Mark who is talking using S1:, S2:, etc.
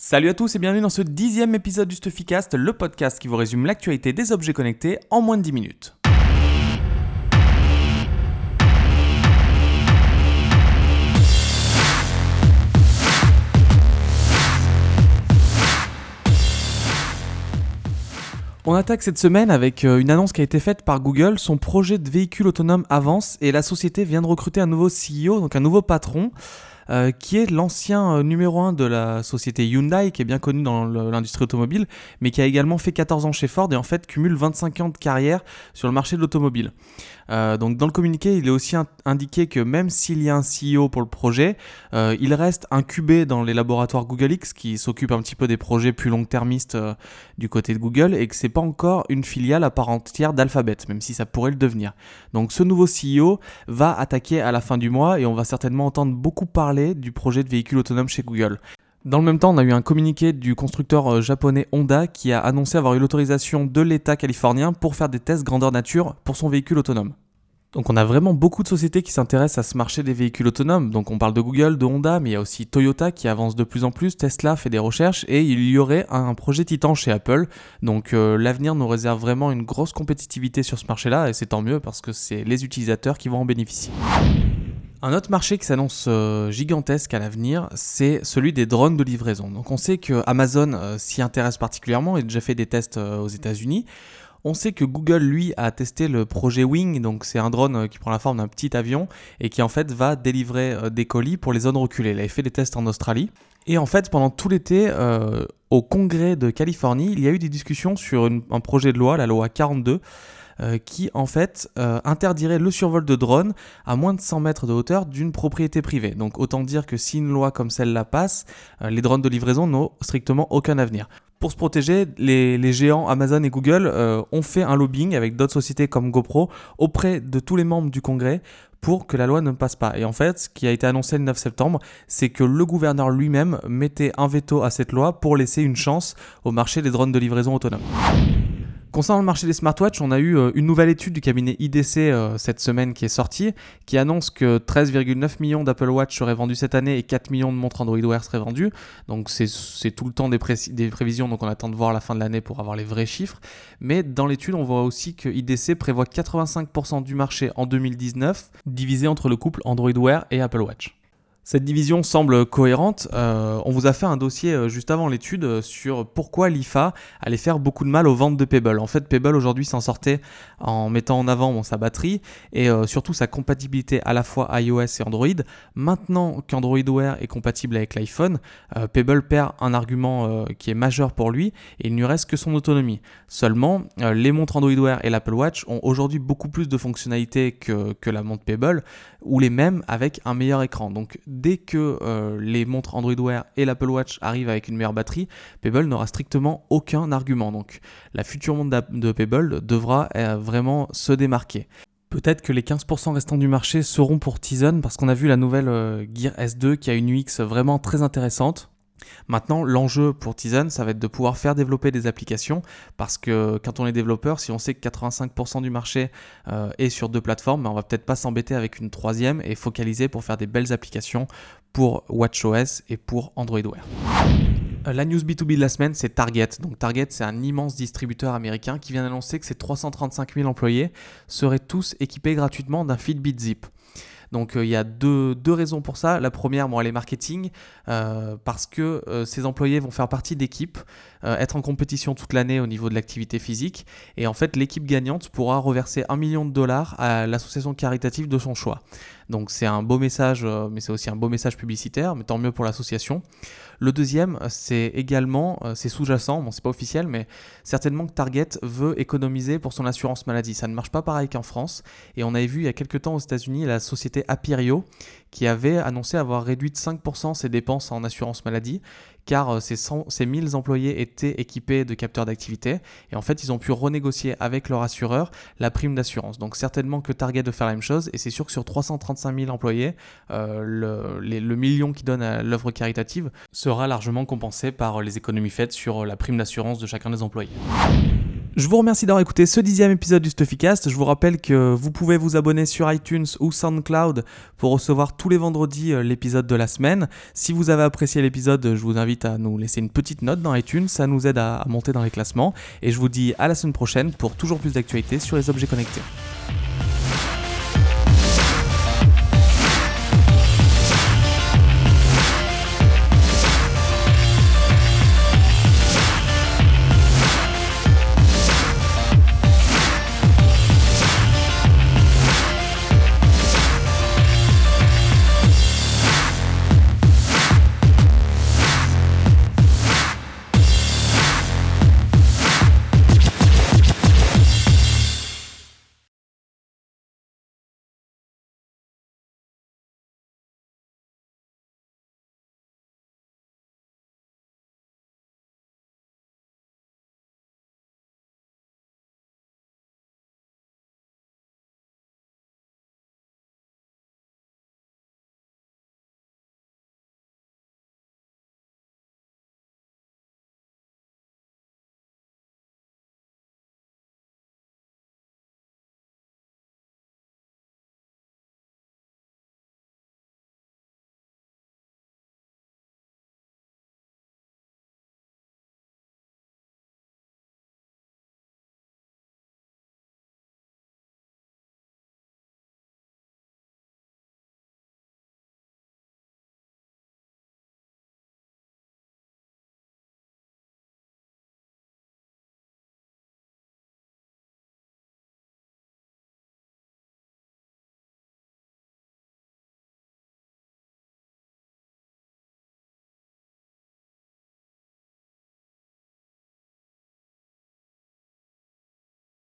S1: Salut à tous et bienvenue dans ce dixième épisode du Stuffycast, le podcast qui vous résume l'actualité des objets connectés en moins de 10 minutes. On attaque cette semaine avec euh, une annonce qui a été faite par Google. Son projet de véhicule autonome avance et la société vient de recruter un nouveau CEO, donc un nouveau patron. Euh, qui est l'ancien euh, numéro 1 de la société Hyundai, qui est bien connu dans l'industrie automobile, mais qui a également fait 14 ans chez Ford et en fait cumule 25 ans de carrière sur le marché de l'automobile. Euh, donc dans le communiqué, il est aussi indiqué que même s'il y a un CEO pour le projet, il reste incubé dans les laboratoires Google X qui s'occupent un petit peu des projets plus long-termistes du côté de Google et que c'est pas encore une filiale à part entière d'Alphabet, même si ça pourrait le devenir. Donc ce nouveau CEO va attaquer à la fin du mois et on va certainement entendre beaucoup parler du projet de véhicule autonome chez Google. Dans le même temps, on a eu un communiqué du constructeur euh, japonais Honda qui a annoncé avoir eu l'autorisation de l'État californien pour faire des tests grandeur nature pour son véhicule autonome. Donc on a vraiment beaucoup de sociétés qui s'intéressent à ce marché des véhicules autonomes. Donc on parle de Google, de Honda, mais il y a aussi Toyota qui avance de plus en plus, Tesla fait des recherches et il y aurait un projet Titan chez Apple. Donc euh, l'avenir nous réserve vraiment une grosse compétitivité sur ce marché-là et c'est tant mieux parce que c'est les utilisateurs qui vont en bénéficier. Un autre marché qui s'annonce euh, gigantesque à l'avenir, c'est celui des drones de livraison. Donc on sait que Amazon euh, s'y intéresse particulièrement et a déjà fait des tests euh, aux États-Unis. On sait que Google, lui, a testé le projet Wing, donc c'est un drone qui prend la forme d'un petit avion et qui en fait va délivrer des colis pour les zones reculées. Il avait fait des tests en Australie. Et en fait, pendant tout l'été, au Congrès de Californie, il y a eu des discussions sur un projet de loi, la loi 42, euh, qui en fait euh, interdirait le survol de drones à moins de 100 mètres de hauteur d'une propriété privée. Donc autant dire que si une loi comme celle-là passe, euh, les drones de livraison n'ont strictement aucun avenir. Pour se protéger, les, géants Amazon et Google ont fait un lobbying avec d'autres sociétés comme GoPro auprès de tous les membres du Congrès pour que la loi ne passe pas. Et en fait, ce qui a été annoncé le 9 septembre, c'est que le gouverneur lui-même mettait un veto à cette loi pour laisser une chance au marché des drones de livraison autonome. Concernant le marché des smartwatches, on a eu euh, une nouvelle étude du cabinet IDC euh, cette semaine qui est sortie, qui annonce que 13,9 millions d'Apple Watch seraient vendus cette année et 4 millions de montres Android Wear seraient vendues. Donc c'est tout le temps des, des, prévisions, donc on attend de voir la fin de l'année pour avoir les vrais chiffres. Mais dans l'étude, on voit aussi que IDC prévoit 85% du marché en 2019, divisé entre le couple Android Wear et Apple Watch. Cette division semble cohérente. Euh, on vous a fait un dossier euh, juste avant l'étude euh, sur pourquoi l'IFA allait faire beaucoup de mal aux ventes de Pebble. En fait, Pebble aujourd'hui s'en sortait en mettant en avant sa batterie et surtout sa compatibilité à la fois iOS et Android. Maintenant qu'Android Wear est compatible avec l'iPhone, Pebble perd un argument qui est majeur pour lui et il ne lui reste que son autonomie. Seulement, les montres Android Wear et l'Apple Watch ont aujourd'hui beaucoup plus de fonctionnalités que, que la montre Pebble ou les mêmes avec un meilleur écran. Donc dès que euh, les montres Android Wear et l'Apple Watch arrivent avec une meilleure batterie, Pebble n'aura strictement aucun argument. Donc la future montre de Pebble devra euh, vraiment se démarquer. Peut-être que les 15% restants du marché seront pour Tizen parce qu'on a vu la nouvelle euh, Gear S2 qui a une UX vraiment très intéressante. Maintenant, l'enjeu pour Tizen, ça va être de pouvoir faire développer des applications parce que quand on est développeur, si on sait que 85% du marché euh, est sur deux plateformes, ben, on va peut-être pas s'embêter avec une troisième et focaliser pour faire des belles applications pour WatchOS et pour Android Wear. Euh, la news B2B de la semaine, c'est Target. Donc Target, c'est un immense distributeur américain qui vient d'annoncer que ses 335 000 employés seraient tous équipés gratuitement d'un Fitbit Zip. Donc euh, il y a deux, raisons pour ça. La première, bon, elle est marketing, euh, parce que euh, ces employés vont faire partie d'équipes, être en compétition toute l'année au niveau de l'activité physique. Et en fait, l'équipe gagnante pourra reverser un million de dollars à l'association caritative de son choix. Donc c'est un beau message, mais c'est aussi un beau message publicitaire, mais tant mieux pour l'association. Le deuxième, c'est également, euh, c'est sous-jacent, bon c'est pas officiel, mais certainement que Target veut économiser pour son assurance maladie. Ça ne marche pas pareil qu'en France. Et on avait vu il y a quelques temps aux États-Unis la société Apirio qui avait annoncé avoir réduit de 5% ses dépenses en assurance maladie, car ces, ces 1000 employés étaient équipés de capteurs d'activité, et en fait ils ont pu renégocier avec leur assureur la prime d'assurance. Donc certainement que Target de faire la même chose, et c'est sûr que sur 335 000 employés, euh, le, le, million qui donne à l'œuvre caritative sera largement compensé par les économies faites sur la prime d'assurance de chacun des employés. Je vous remercie d'avoir écouté ce dixième épisode du Stuffycast. Je vous rappelle que vous pouvez vous abonner sur iTunes ou SoundCloud pour recevoir tous les vendredis euh, l'épisode de la semaine. Si vous avez apprécié l'épisode, je vous invite à nous laisser une petite note dans iTunes, ça nous aide à monter dans les classements. Et je vous dis à la semaine prochaine pour toujours plus d'actualités sur les objets connectés.